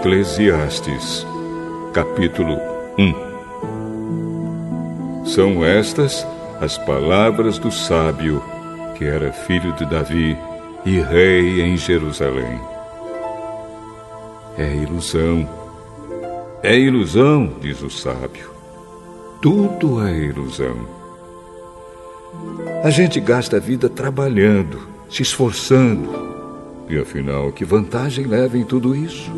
Eclesiastes, capítulo 1 São estas as palavras do sábio, que era filho de Davi e rei em Jerusalém. É ilusão, é ilusão, diz o sábio. Tudo é ilusão. A gente gasta a vida trabalhando, se esforçando, e afinal, que vantagem leva em tudo isso?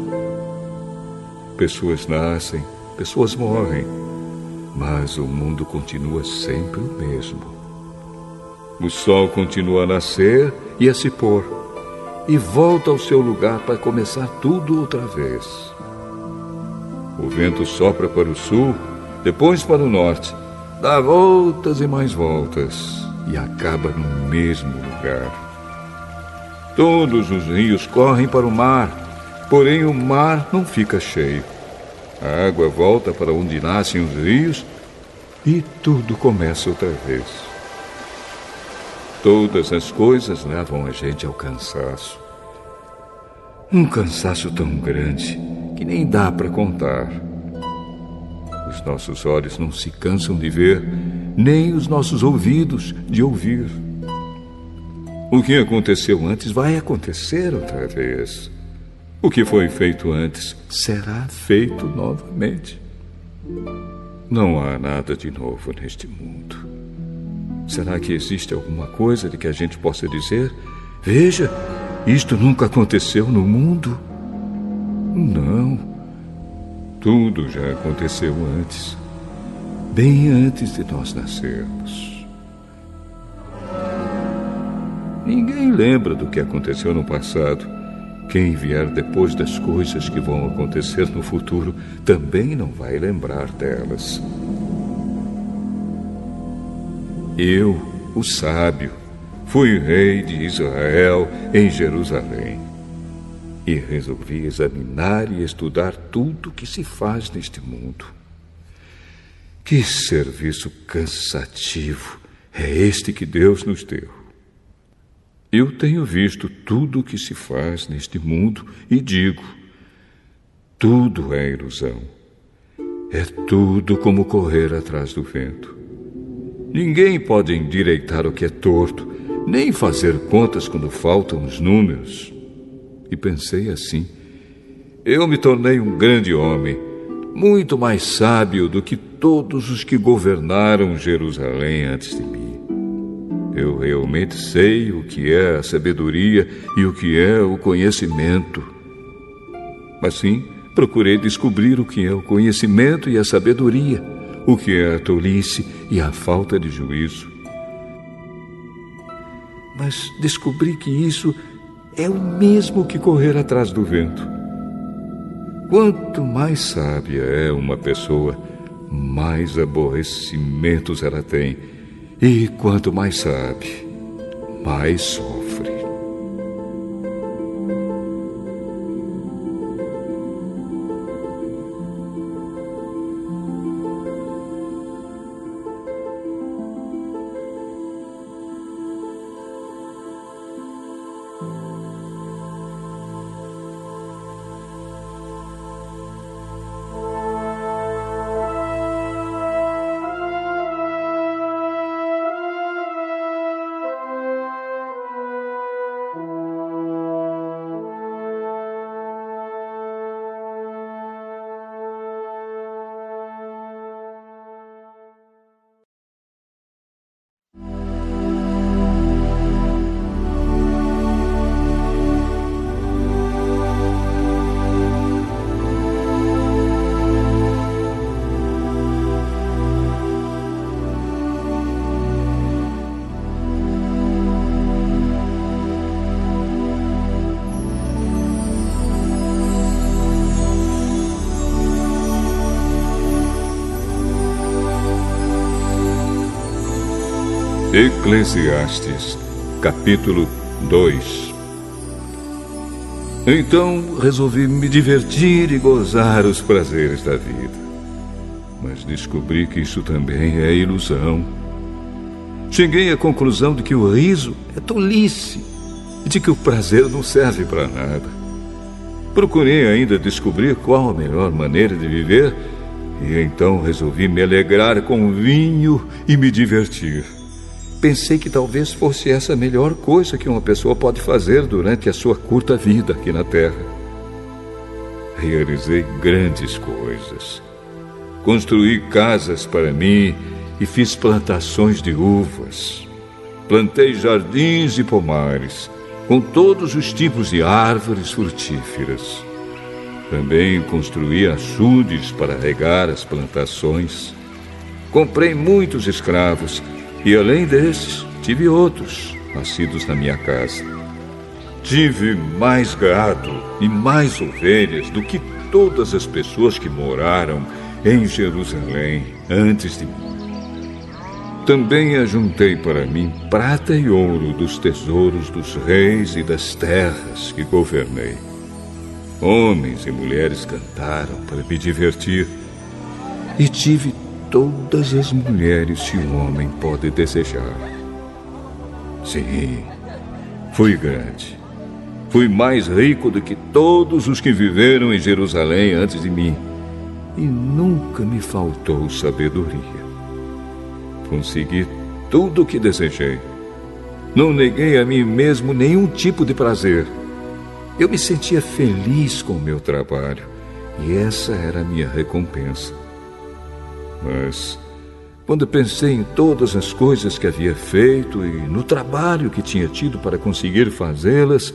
Pessoas nascem, pessoas morrem, mas o mundo continua sempre o mesmo. O sol continua a nascer e a se pôr, e volta ao seu lugar para começar tudo outra vez. O vento sopra para o sul, depois para o norte, dá voltas e mais voltas, e acaba no mesmo lugar. Todos os rios correm para o mar, porém o mar não fica cheio. A água volta para onde nascem os rios e tudo começa outra vez. Todas as coisas levam a gente ao cansaço. Um cansaço tão grande que nem dá para contar. Os nossos olhos não se cansam de ver, nem os nossos ouvidos de ouvir. O que aconteceu antes vai acontecer outra vez. O que foi feito antes será feito novamente. Não há nada de novo neste mundo. Será que existe alguma coisa de que a gente possa dizer: veja, isto nunca aconteceu no mundo? Não. Tudo já aconteceu antes, bem antes de nós nascermos. Ninguém lembra do que aconteceu no passado. Quem vier depois das coisas que vão acontecer no futuro também não vai lembrar delas. Eu, o sábio, fui rei de Israel em Jerusalém e resolvi examinar e estudar tudo que se faz neste mundo. Que serviço cansativo é este que Deus nos deu. Eu tenho visto tudo o que se faz neste mundo e digo: tudo é ilusão. É tudo como correr atrás do vento. Ninguém pode endireitar o que é torto, nem fazer contas quando faltam os números. E pensei assim: eu me tornei um grande homem, muito mais sábio do que todos os que governaram Jerusalém antes de mim. Eu realmente sei o que é a sabedoria e o que é o conhecimento. Assim, procurei descobrir o que é o conhecimento e a sabedoria, o que é a tolice e a falta de juízo. Mas descobri que isso é o mesmo que correr atrás do vento. Quanto mais sábia é uma pessoa, mais aborrecimentos ela tem e quanto mais sabe, mais sofre. Eclesiastes, capítulo 2 Então resolvi me divertir e gozar os prazeres da vida. Mas descobri que isso também é ilusão. Cheguei à conclusão de que o riso é tolice e de que o prazer não serve para nada. Procurei ainda descobrir qual a melhor maneira de viver e então resolvi me alegrar com vinho e me divertir. Pensei que talvez fosse essa a melhor coisa que uma pessoa pode fazer durante a sua curta vida aqui na Terra. Realizei grandes coisas. Construí casas para mim e fiz plantações de uvas. Plantei jardins e pomares com todos os tipos de árvores frutíferas. Também construí açudes para regar as plantações. Comprei muitos escravos e, além desses, tive outros nascidos na minha casa. Tive mais gado e mais ovelhas do que todas as pessoas que moraram em Jerusalém antes de mim. Também ajuntei para mim prata e ouro dos tesouros dos reis e das terras que governei. Homens e mulheres cantaram para me divertir, e tive todas as mulheres que um homem pode desejar. Sim, fui grande. Fui mais rico do que todos os que viveram em Jerusalém antes de mim, e nunca me faltou sabedoria. Consegui tudo o que desejei. Não neguei a mim mesmo nenhum tipo de prazer. Eu me sentia feliz com o meu trabalho e essa era a minha recompensa. Mas, quando pensei em todas as coisas que havia feito e no trabalho que tinha tido para conseguir fazê-las,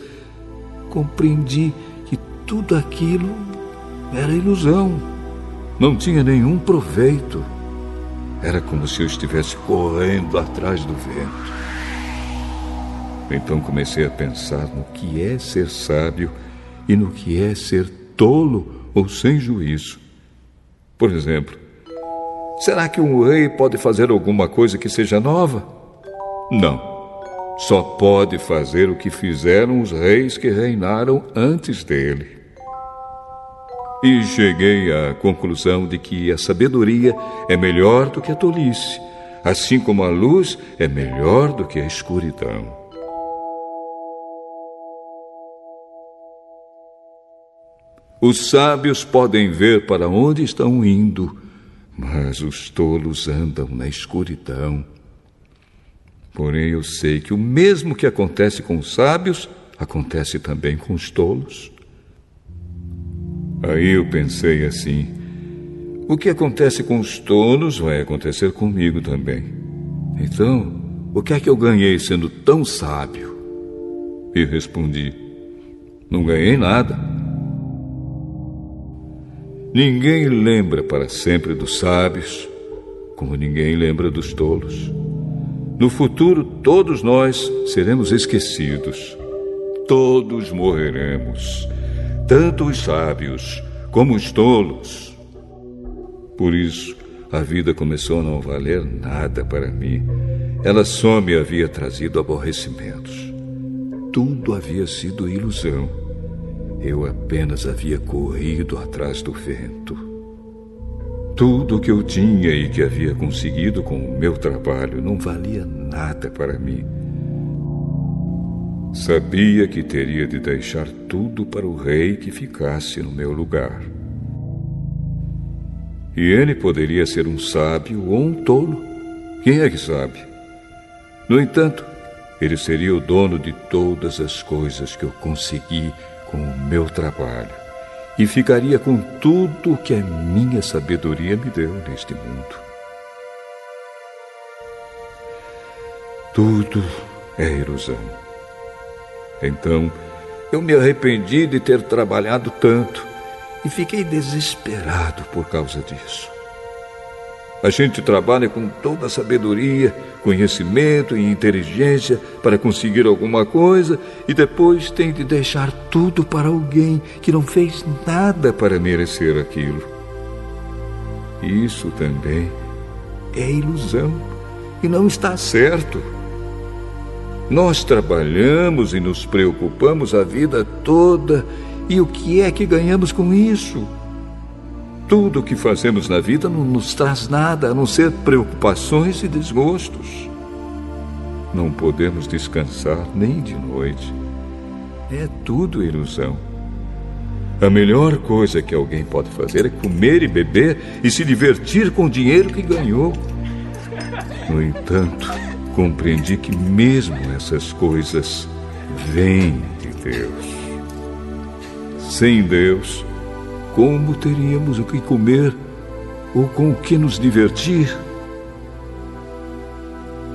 compreendi que tudo aquilo era ilusão. Não tinha nenhum proveito. Era como se eu estivesse correndo atrás do vento. Então comecei a pensar no que é ser sábio e no que é ser tolo ou sem juízo. Por exemplo, será que um rei pode fazer alguma coisa que seja nova? Não. Só pode fazer o que fizeram os reis que reinaram antes dele. E cheguei à conclusão de que a sabedoria é melhor do que a tolice, assim como a luz é melhor do que a escuridão. Os sábios podem ver para onde estão indo, mas os tolos andam na escuridão. Porém, eu sei que o mesmo que acontece com os sábios acontece também com os tolos. Aí eu pensei assim: o que acontece com os tolos vai acontecer comigo também. Então, o que é que eu ganhei sendo tão sábio? E respondi: não ganhei nada. Ninguém lembra para sempre dos sábios, como ninguém lembra dos tolos. No futuro, todos nós seremos esquecidos. Todos morreremos tanto os sábios como os tolos. Por isso, a vida começou a não valer nada para mim. Ela só me havia trazido aborrecimentos. Tudo havia sido ilusão. Eu apenas havia corrido atrás do vento. Tudo o que eu tinha e que havia conseguido com o meu trabalho não valia nada para mim. Sabia que teria de deixar tudo para o rei que ficasse no meu lugar. E ele poderia ser um sábio ou um tolo. Quem é que sabe? No entanto, ele seria o dono de todas as coisas que eu consegui com o meu trabalho e ficaria com tudo o que a minha sabedoria me deu neste mundo. Tudo é ilusão. Então, eu me arrependi de ter trabalhado tanto e fiquei desesperado por causa disso. A gente trabalha com toda a sabedoria, conhecimento e inteligência para conseguir alguma coisa e depois tem de deixar tudo para alguém que não fez nada para merecer aquilo. Isso também é ilusão e não está certo. Nós trabalhamos e nos preocupamos a vida toda, e o que é que ganhamos com isso? Tudo o que fazemos na vida não nos traz nada a não ser preocupações e desgostos. Não podemos descansar nem de noite. É tudo ilusão. A melhor coisa que alguém pode fazer é comer e beber e se divertir com o dinheiro que ganhou. No entanto, compreendi que mesmo essas coisas vêm de Deus. Sem Deus, como teríamos o que comer ou com o que nos divertir?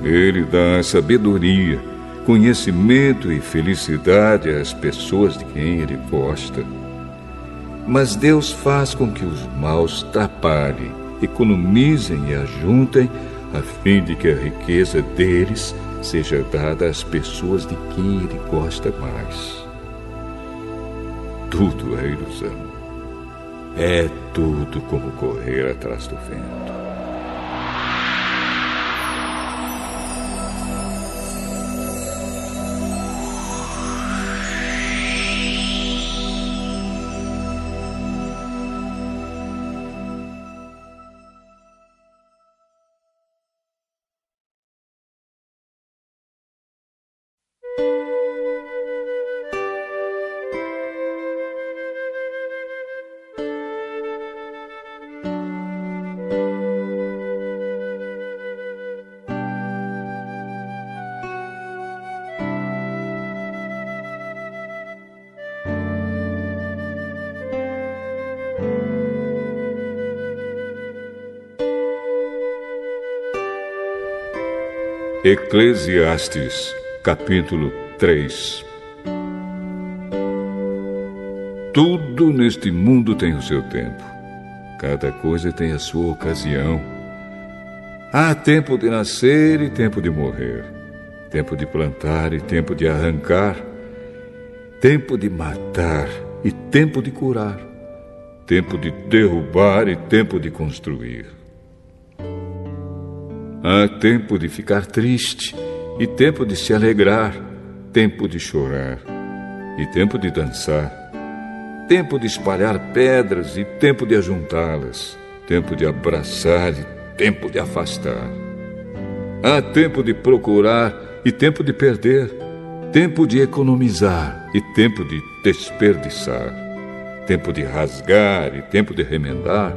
Ele dá sabedoria, conhecimento e felicidade às pessoas de quem ele gosta. Mas Deus faz com que os maus trabalhem, economizem e ajuntem, a fim de que a riqueza deles seja dada às pessoas de quem ele gosta mais. Tudo é ilusão. É tudo como correr atrás do vento. Eclesiastes, capítulo 3 Tudo neste mundo tem o seu tempo. Cada coisa tem a sua ocasião. Há tempo de nascer e tempo de morrer. Tempo de plantar e tempo de arrancar. Tempo de matar e tempo de curar. Tempo de derrubar e tempo de construir Há tempo de ficar triste e tempo de se alegrar, tempo de chorar e tempo de dançar, tempo de espalhar pedras e tempo de ajuntá-las, tempo de abraçar e tempo de afastar. Há tempo de procurar e tempo de perder, tempo de economizar e tempo de desperdiçar, tempo de rasgar e tempo de remendar,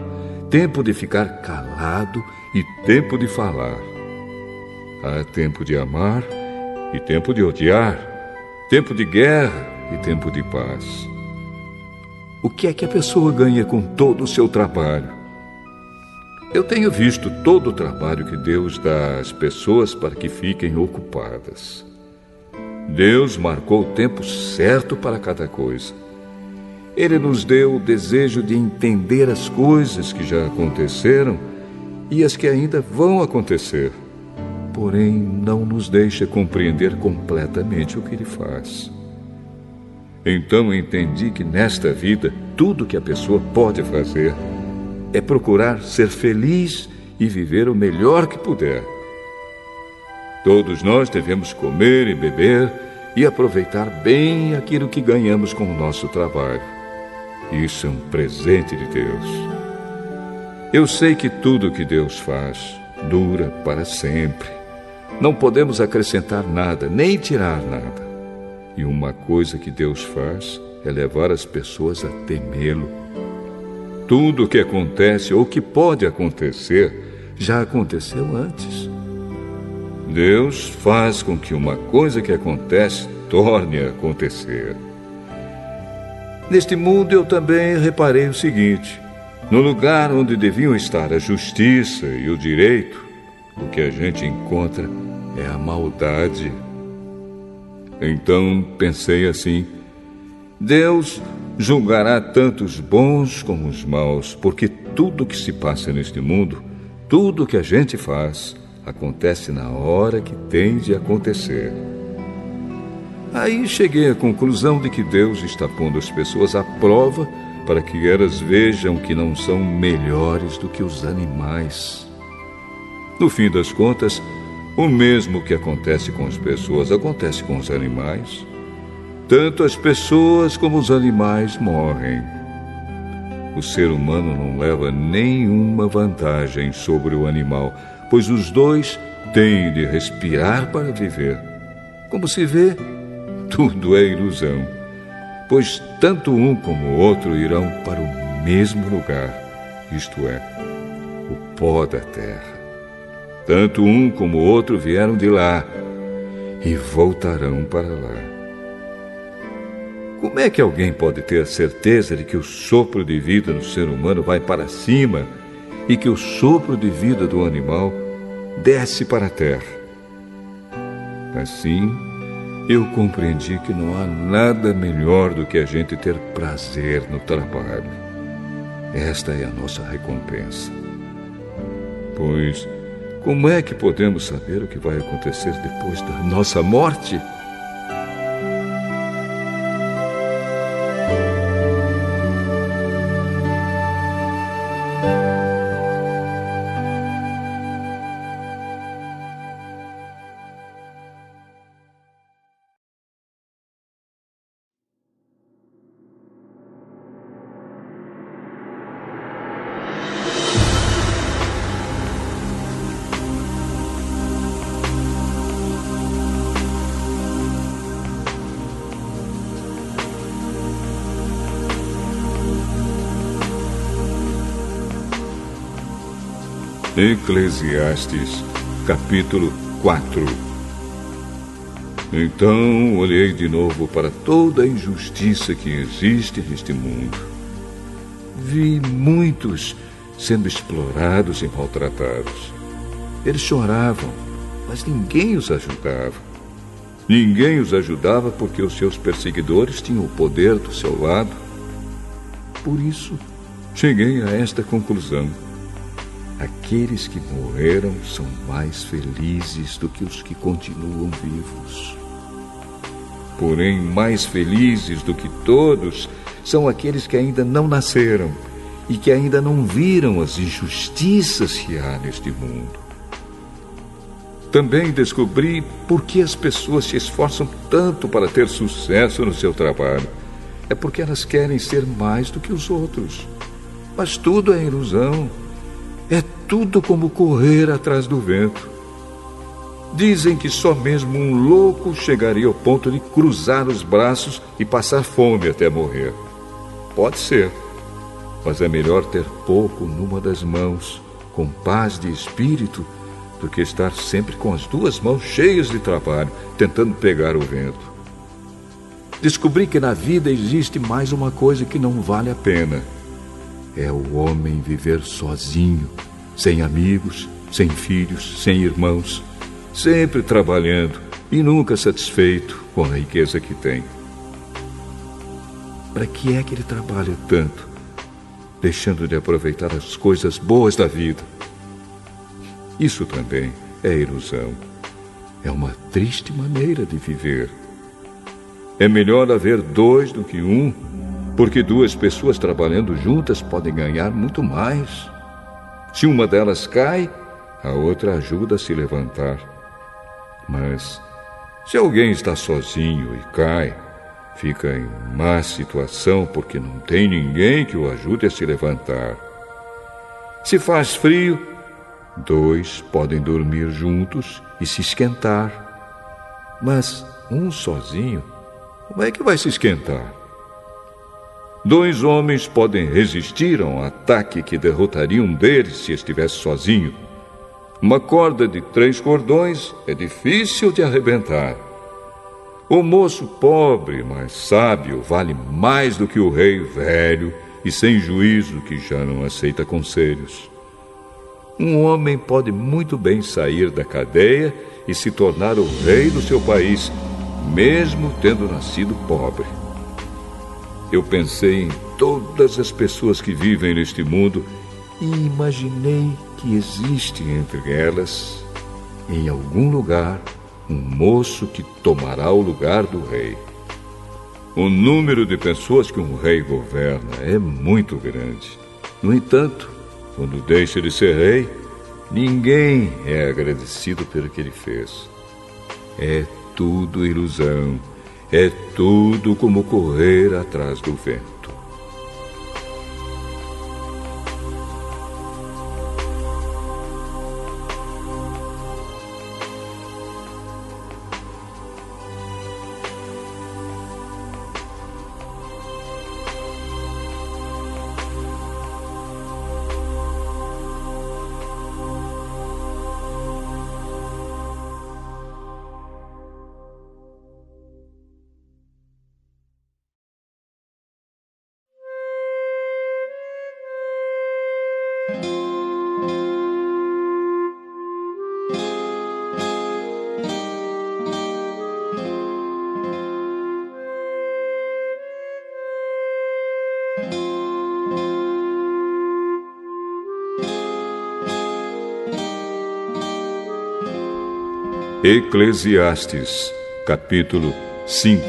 tempo de ficar calado e tempo de falar. Há tempo de amar e tempo de odiar, tempo de guerra e tempo de paz. O que é que a pessoa ganha com todo o seu trabalho? Eu tenho visto todo o trabalho que Deus dá às pessoas para que fiquem ocupadas. Deus marcou o tempo certo para cada coisa. Ele nos deu o desejo de entender as coisas que já aconteceram e as que ainda vão acontecer. Porém, não nos deixa compreender completamente o que ele faz. Então entendi que nesta vida, tudo que a pessoa pode fazer é procurar ser feliz e viver o melhor que puder. Todos nós devemos comer e beber e aproveitar bem aquilo que ganhamos com o nosso trabalho. Isso é um presente de Deus. Eu sei que tudo que Deus faz dura para sempre. Não podemos acrescentar nada, nem tirar nada. E uma coisa que Deus faz é levar as pessoas a temê-lo. Tudo o que acontece ou que pode acontecer já aconteceu antes. Deus faz com que uma coisa que acontece torne a acontecer. Neste mundo eu também reparei o seguinte: no lugar onde deviam estar a justiça e o direito, o que a gente encontra é a maldade. Então pensei assim: Deus julgará tanto os bons como os maus, porque tudo que se passa neste mundo, tudo que a gente faz, acontece na hora que tem de acontecer. Aí cheguei à conclusão de que Deus está pondo as pessoas à prova para que elas vejam que não são melhores do que os animais. No fim das contas, o mesmo que acontece com as pessoas acontece com os animais. Tanto as pessoas como os animais morrem. O ser humano não leva nenhuma vantagem sobre o animal, pois os dois têm de respirar para viver. Como se vê, tudo é ilusão. Pois tanto um como o outro irão para o mesmo lugar, isto é, o pó da terra. Tanto um como o outro vieram de lá e voltarão para lá. Como é que alguém pode ter a certeza de que o sopro de vida no ser humano vai para cima e que o sopro de vida do animal desce para a terra? Assim, eu compreendi que não há nada melhor do que a gente ter prazer no trabalho. Esta é a nossa recompensa. Pois, como é que podemos saber o que vai acontecer depois da nossa morte? Eclesiastes, capítulo 4 Então olhei de novo para toda a injustiça que existe neste mundo. Vi muitos sendo explorados e maltratados. Eles choravam, mas ninguém os ajudava. Ninguém os ajudava porque os seus perseguidores tinham o poder do seu lado. Por isso, cheguei a esta conclusão Aqueles que morreram são mais felizes do que os que continuam vivos. Porém, mais felizes do que todos são aqueles que ainda não nasceram e que ainda não viram as injustiças que há neste mundo. Também descobri por que as pessoas se esforçam tanto para ter sucesso no seu trabalho. É porque elas querem ser mais do que os outros. Mas tudo é ilusão. É tudo como correr atrás do vento. Dizem que só mesmo um louco chegaria ao ponto de cruzar os braços e passar fome até morrer. Pode ser, mas é melhor ter pouco numa das mãos, com paz de espírito, do que estar sempre com as duas mãos cheias de trabalho, tentando pegar o vento. Descobri que na vida existe mais uma coisa que não vale a pena: é o homem viver sozinho sem amigos, sem filhos, sem irmãos, sempre trabalhando e nunca satisfeito com a riqueza que tem. Para que é que ele trabalha tanto, deixando de aproveitar as coisas boas da vida? Isso também é ilusão. É uma triste maneira de viver. É melhor haver dois do que um, porque duas pessoas trabalhando juntas podem ganhar muito mais. Se uma delas cai, a outra ajuda a se levantar. Mas se alguém está sozinho e cai, fica em má situação porque não tem ninguém que o ajude a se levantar. Se faz frio, dois podem dormir juntos e se esquentar. Mas um sozinho, como é que vai se esquentar? Dois homens podem resistir a um ataque que derrotaria um deles se estivesse sozinho. Uma corda de três cordões é difícil de arrebentar. O moço pobre, mas sábio, vale mais do que o rei velho e sem juízo que já não aceita conselhos. Um homem pode muito bem sair da cadeia e se tornar o rei do seu país, mesmo tendo nascido pobre eu pensei em todas as pessoas que vivem neste mundo e imaginei que existe entre elas, em algum lugar, um moço que tomará o lugar do rei. O número de pessoas que um rei governa é muito grande. No entanto, quando deixa de ser rei, ninguém é agradecido pelo que ele fez. É tudo ilusão é tudo como correr atrás do vento. Eclesiastes, capítulo 5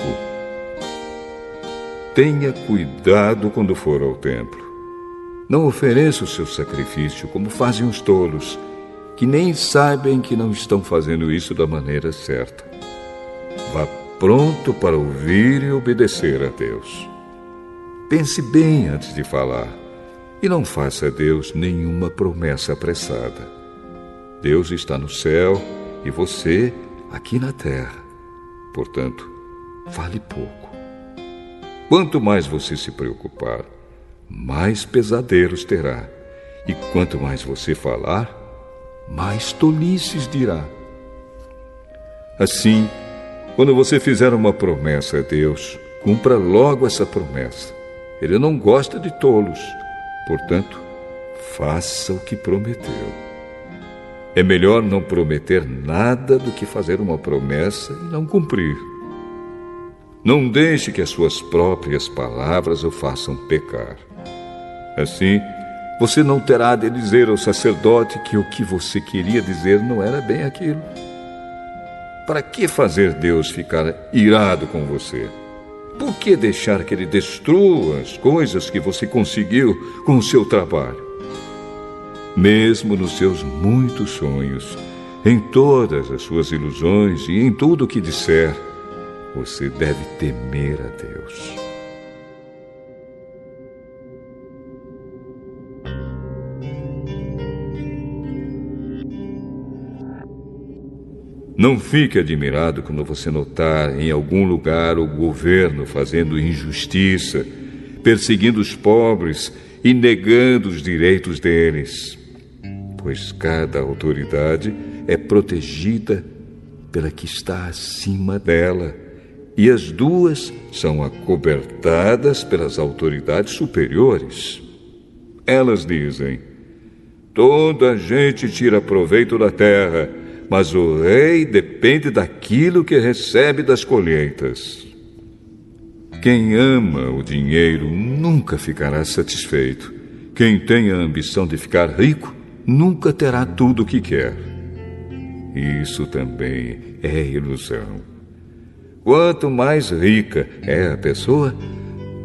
Tenha cuidado quando for ao templo. Não ofereça o seu sacrifício como fazem os tolos, que nem sabem que não estão fazendo isso da maneira certa. Vá pronto para ouvir e obedecer a Deus. Pense bem antes de falar e não faça a Deus nenhuma promessa apressada. Deus está no céu e você aqui na terra. Portanto, fale pouco. Quanto mais você se preocupar, mais pesadelos terá. E quanto mais você falar, mais tolices dirá. Assim, quando você fizer uma promessa a Deus, cumpra logo essa promessa. Ele não gosta de tolos. Portanto, faça o que prometeu. É melhor não prometer nada do que fazer uma promessa e não cumprir. Não deixe que as suas próprias palavras o façam pecar. Assim, você não terá de dizer ao sacerdote que o que você queria dizer não era bem aquilo. Para que fazer Deus ficar irado com você? Por que deixar que ele destrua as coisas que você conseguiu com o seu trabalho? Mesmo nos seus muitos sonhos, em todas as suas ilusões e em tudo o que disser, você deve temer a Deus. Não fique admirado quando você notar em algum lugar o governo fazendo injustiça, perseguindo os pobres e negando os direitos deles pois cada autoridade é protegida pela que está acima dela, e as duas são acobertadas pelas autoridades superiores. Elas dizem: toda a gente tira proveito da terra, mas o rei depende daquilo que recebe das colheitas. Quem ama o dinheiro nunca ficará satisfeito. Quem tem a ambição de ficar rico nunca terá tudo o que quer. Isso também é ilusão. Quanto mais rica é a pessoa,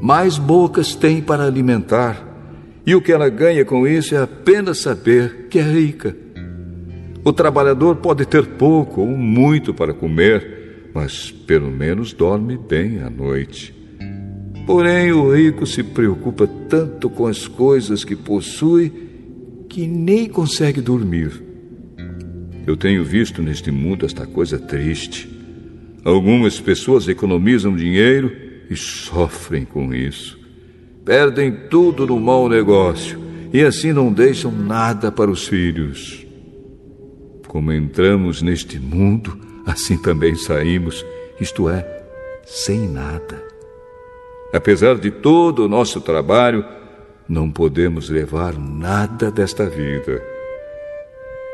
mais bocas tem para alimentar, e o que ela ganha com isso é apenas saber que é rica. O trabalhador pode ter pouco ou muito para comer, mas pelo menos dorme bem à noite. Porém, o rico se preocupa tanto com as coisas que possui que nem consegue dormir. Eu tenho visto neste mundo esta coisa triste. Algumas pessoas economizam dinheiro e sofrem com isso. Perdem tudo no mau negócio e assim não deixam nada para os filhos. Como entramos neste mundo, assim também saímos, isto é, sem nada. Apesar de todo o nosso trabalho, não podemos levar nada desta vida.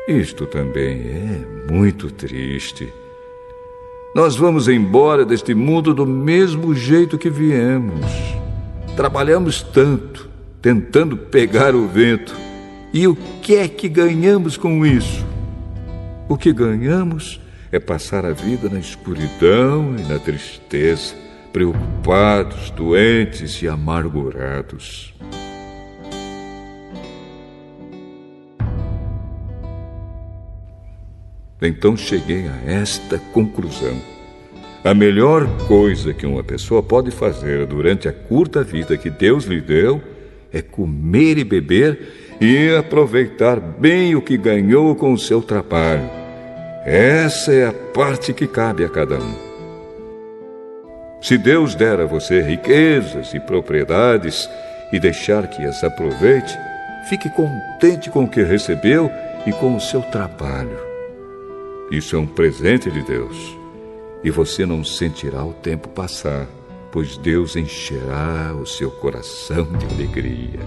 Isto também é muito triste. Nós vamos embora deste mundo do mesmo jeito que viemos. Trabalhamos tanto, tentando pegar o vento. E o que é que ganhamos com isso? O que ganhamos é passar a vida na escuridão e na tristeza, preocupados, doentes e amargurados. Então cheguei a esta conclusão. A melhor coisa que uma pessoa pode fazer durante a curta vida que Deus lhe deu é comer e beber e aproveitar bem o que ganhou com o seu trabalho. Essa é a parte que cabe a cada um. Se Deus der a você riquezas e propriedades e deixar que as aproveite, fique contente com o que recebeu e com o seu trabalho. Isso é um presente de Deus. E você não sentirá o tempo passar, pois Deus encherá o seu coração de alegria.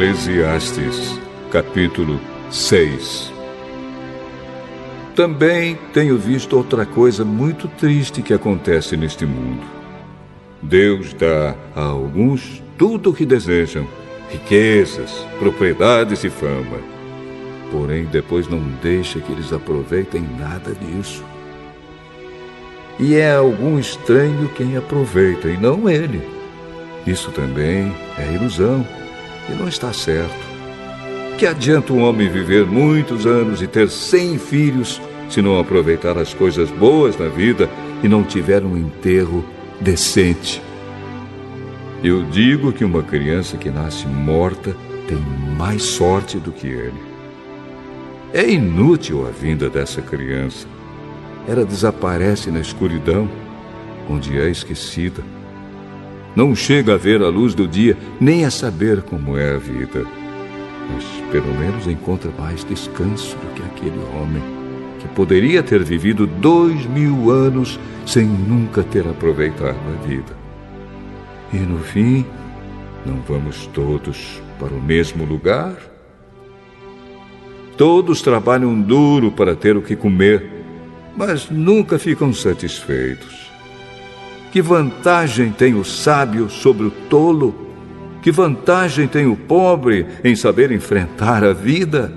Eclesiastes, capítulo 6 Também tenho visto outra coisa muito triste que acontece neste mundo. Deus dá a alguns tudo o que desejam: riquezas, propriedades e fama. Porém, depois não deixa que eles aproveitem nada disso. E é algum estranho quem aproveita, e não ele. Isso também é ilusão e não está certo. Que adianta um homem viver muitos anos e ter cem filhos se não aproveitar as coisas boas da vida e não tiver um enterro decente? Eu digo que uma criança que nasce morta tem mais sorte do que ele. É inútil a vinda dessa criança. Ela desaparece na escuridão, onde é esquecida não chega a ver a luz do dia, nem a saber como é a vida. Mas pelo menos encontra mais descanso do que aquele homem que poderia ter vivido dois mil anos sem nunca ter aproveitado a vida. E no fim, não vamos todos para o mesmo lugar? Todos trabalham duro para ter o que comer, mas nunca ficam satisfeitos. Que vantagem tem o sábio sobre o tolo? Que vantagem tem o pobre em saber enfrentar a vida?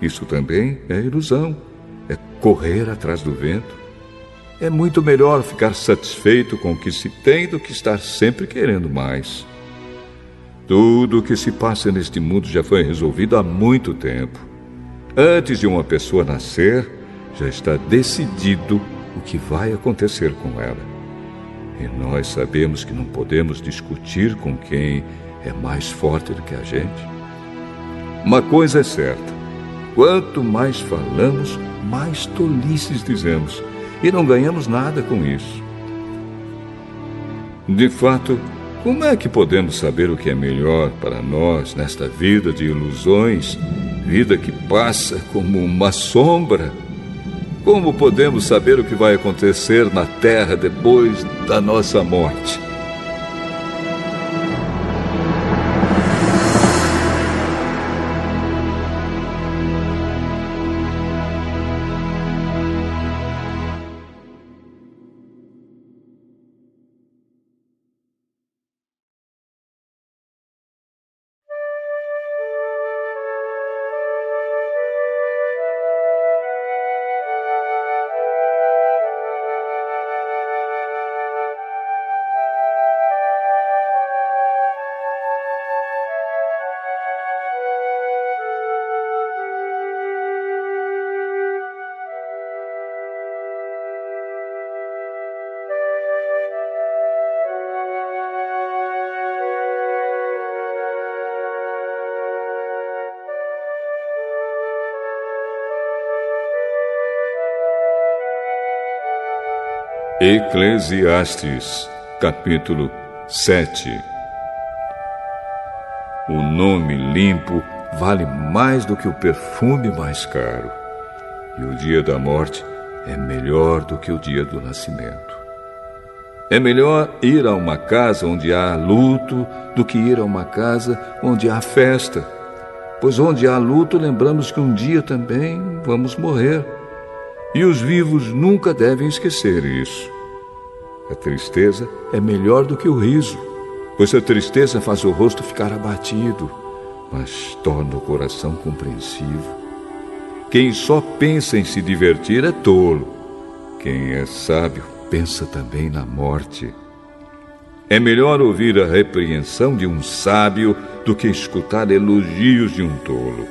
Isso também é ilusão, é correr atrás do vento. É muito melhor ficar satisfeito com o que se tem do que estar sempre querendo mais. Tudo o que se passa neste mundo já foi resolvido há muito tempo. Antes de uma pessoa nascer, já está decidido o que vai acontecer com ela. E nós sabemos que não podemos discutir com quem é mais forte do que a gente. Uma coisa é certa: quanto mais falamos, mais tolices dizemos, e não ganhamos nada com isso. De fato, como é que podemos saber o que é melhor para nós nesta vida de ilusões, vida que passa como uma sombra? Como podemos saber o que vai acontecer na terra depois da nossa morte? Eclesiastes, capítulo 7 O nome limpo vale mais do que o perfume mais caro, e o dia da morte é melhor do que o dia do nascimento. É melhor ir a uma casa onde há luto do que ir a uma casa onde há festa, pois onde há luto lembramos que um dia também vamos morrer. E os vivos nunca devem esquecer isso. A tristeza é melhor do que o riso, pois a tristeza faz o rosto ficar abatido, mas torna o coração compreensivo. Quem só pensa em se divertir é tolo. Quem é sábio pensa também na morte. É melhor ouvir a repreensão de um sábio do que escutar elogios de um tolo.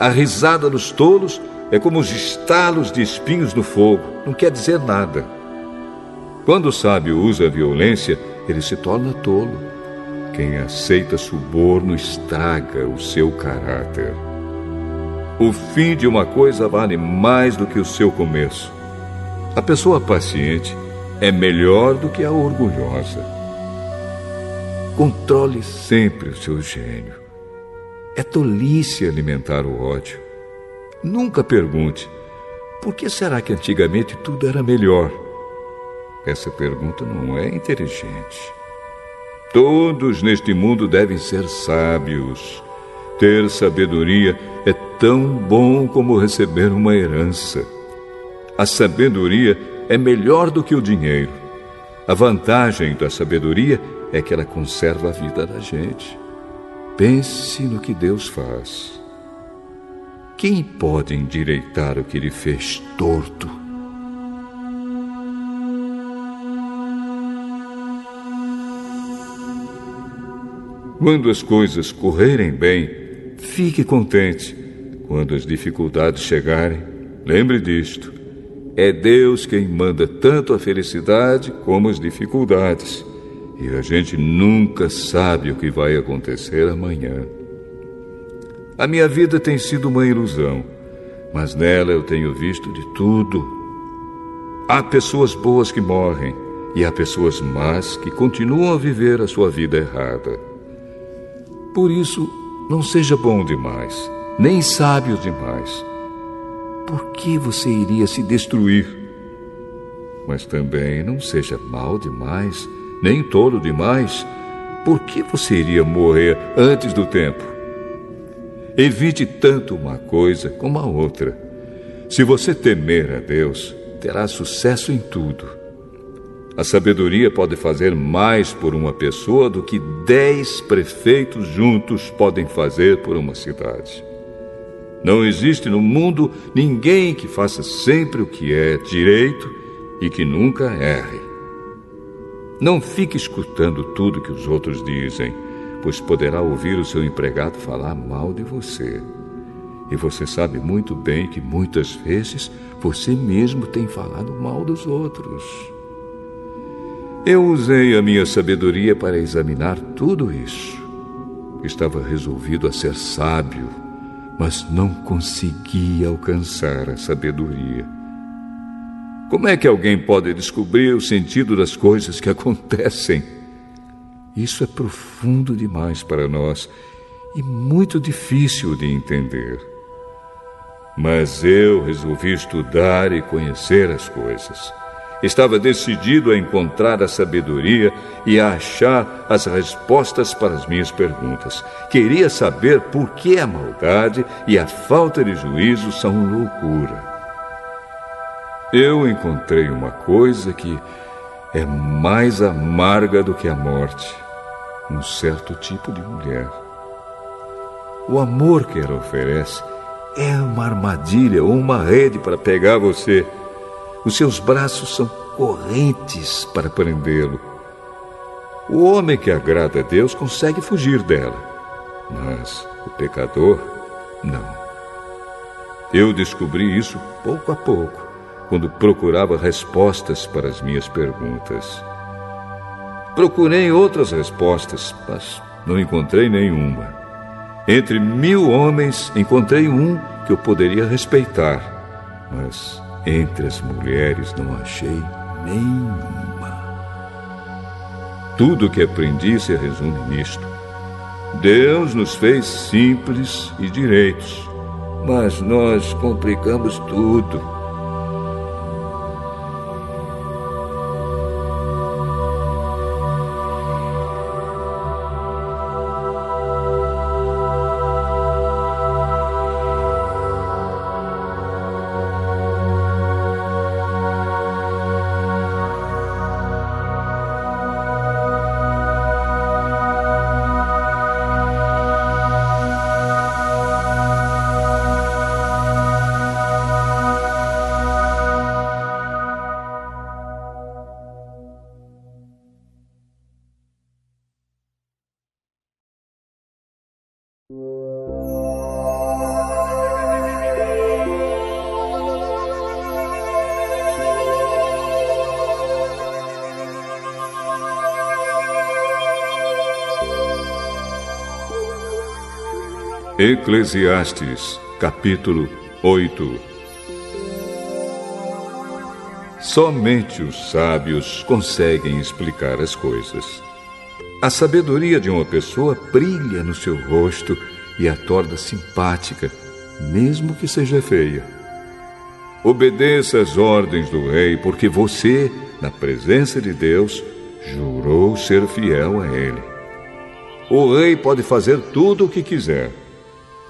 A risada dos tolos é como os estalos de espinhos no fogo, não quer dizer nada. Quando o sábio usa a violência, ele se torna tolo. Quem aceita suborno estraga o seu caráter. O fim de uma coisa vale mais do que o seu começo. A pessoa paciente é melhor do que a orgulhosa. Controle sempre o seu gênio. É tolice alimentar o ódio. Nunca pergunte: por que será que antigamente tudo era melhor? Essa pergunta não é inteligente. Todos neste mundo devem ser sábios. Ter sabedoria é tão bom como receber uma herança. A sabedoria é melhor do que o dinheiro. A vantagem da sabedoria é que ela conserva a vida da gente. Pense no que Deus faz. Quem pode endireitar o que ele fez torto? Quando as coisas correrem bem, fique contente. Quando as dificuldades chegarem, lembre disto. É Deus quem manda tanto a felicidade como as dificuldades. E a gente nunca sabe o que vai acontecer amanhã. A minha vida tem sido uma ilusão, mas nela eu tenho visto de tudo. Há pessoas boas que morrem e há pessoas más que continuam a viver a sua vida errada. Por isso, não seja bom demais, nem sábio demais. Por que você iria se destruir? Mas também não seja mal demais, nem tolo demais. Por que você iria morrer antes do tempo? Evite tanto uma coisa como a outra. Se você temer a Deus, terá sucesso em tudo. A sabedoria pode fazer mais por uma pessoa do que dez prefeitos juntos podem fazer por uma cidade. Não existe no mundo ninguém que faça sempre o que é direito e que nunca erre. Não fique escutando tudo que os outros dizem pois poderá ouvir o seu empregado falar mal de você. E você sabe muito bem que muitas vezes você mesmo tem falado mal dos outros. Eu usei a minha sabedoria para examinar tudo isso. Estava resolvido a ser sábio, mas não conseguia alcançar a sabedoria. Como é que alguém pode descobrir o sentido das coisas que acontecem? Isso é profundo demais para nós e muito difícil de entender. Mas eu resolvi estudar e conhecer as coisas. Estava decidido a encontrar a sabedoria e a achar as respostas para as minhas perguntas. Queria saber por que a maldade e a falta de juízo são loucura. Eu encontrei uma coisa que é mais amarga do que a morte um certo tipo de mulher. O amor que ela oferece é uma armadilha ou uma rede para pegar você. Os seus braços são correntes para prendê-lo. O homem que agrada a Deus consegue fugir dela, mas o pecador, não. Eu descobri isso pouco a pouco, quando procurava respostas para as minhas perguntas. Procurei outras respostas, mas não encontrei nenhuma. Entre mil homens, encontrei um que eu poderia respeitar, mas entre as mulheres não achei nenhuma. Tudo que aprendi se resume nisto. Deus nos fez simples e direitos, mas nós complicamos tudo. Eclesiastes, capítulo 8 Somente os sábios conseguem explicar as coisas. A sabedoria de uma pessoa brilha no seu rosto e a torna simpática, mesmo que seja feia. Obedeça às ordens do rei, porque você, na presença de Deus, jurou ser fiel a ele. o rei pode fazer tudo o que quiser.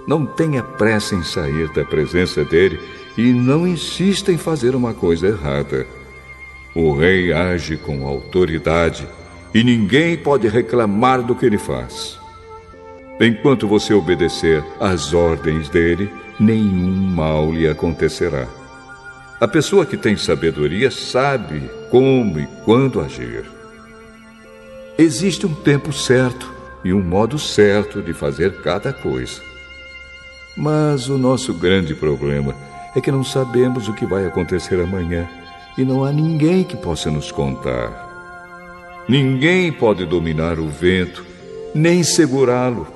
Não tenha pressa em sair da presença dele e não insista em fazer uma coisa errada. O rei age com autoridade e ninguém pode reclamar do que ele faz. Enquanto você obedecer às ordens dele, nenhum mal lhe acontecerá. A pessoa que tem sabedoria sabe como e quando agir. Existe um tempo certo e um modo certo de fazer cada coisa. Mas o nosso grande problema é que não sabemos o que vai acontecer amanhã e não há ninguém que possa nos contar. Ninguém pode dominar o vento, nem segurá-lo.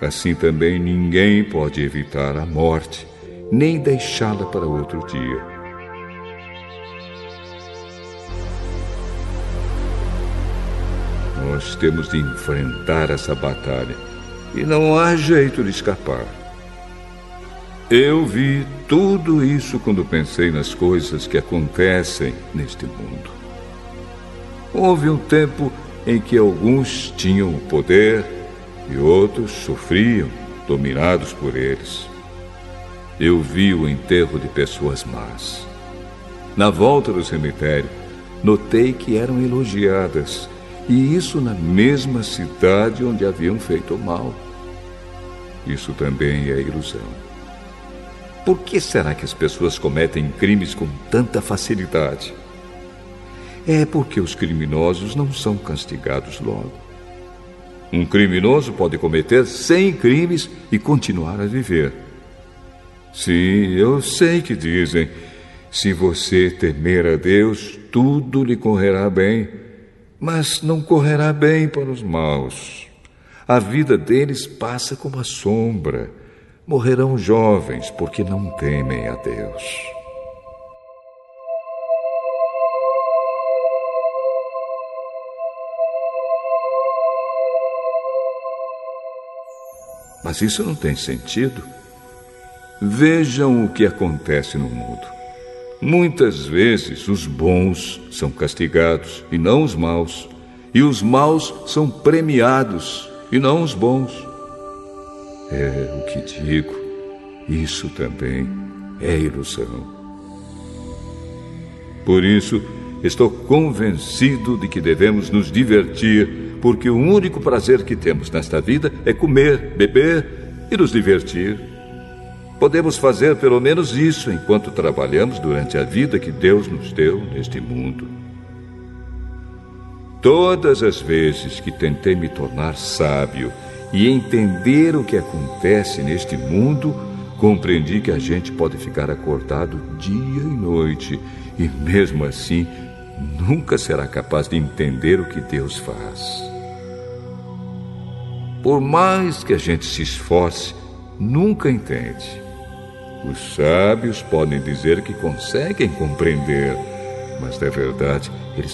Assim também ninguém pode evitar a morte, nem deixá-la para outro dia. Nós temos de enfrentar essa batalha e não há jeito de escapar. Eu vi tudo isso quando pensei nas coisas que acontecem neste mundo. Houve um tempo em que alguns tinham o poder e outros sofriam, dominados por eles. Eu vi o enterro de pessoas más. Na volta do cemitério, notei que eram elogiadas, e isso na mesma cidade onde haviam feito mal. Isso também é ilusão. Por que será que as pessoas cometem crimes com tanta facilidade? é porque os criminosos não são castigados logo. Um criminoso pode cometer cem crimes e continuar a viver. Sim, eu sei que dizem: se você temer a Deus, tudo lhe correrá bem, mas não correrá bem para os maus. A vida deles passa como a sombra. Morrerão jovens porque não temem a Deus. Mas isso não tem sentido. Vejam o que acontece no mundo. Muitas vezes os bons são castigados e não os maus, e os maus são premiados e não os bons. É o que digo, isso também é ilusão. Por isso, estou convencido de que devemos nos divertir porque o único prazer que temos nesta vida é comer, beber e nos divertir. Podemos fazer pelo menos isso enquanto trabalhamos durante a vida que Deus nos deu neste mundo. Todas as vezes que tentei me tornar sábio e entender o que acontece neste mundo, compreendi que a gente pode ficar acordado dia e noite e, mesmo assim, nunca será capaz de entender o que Deus faz. Por mais que a gente se esforce, nunca entende. Os sábios podem dizer que conseguem compreender, mas na verdade eles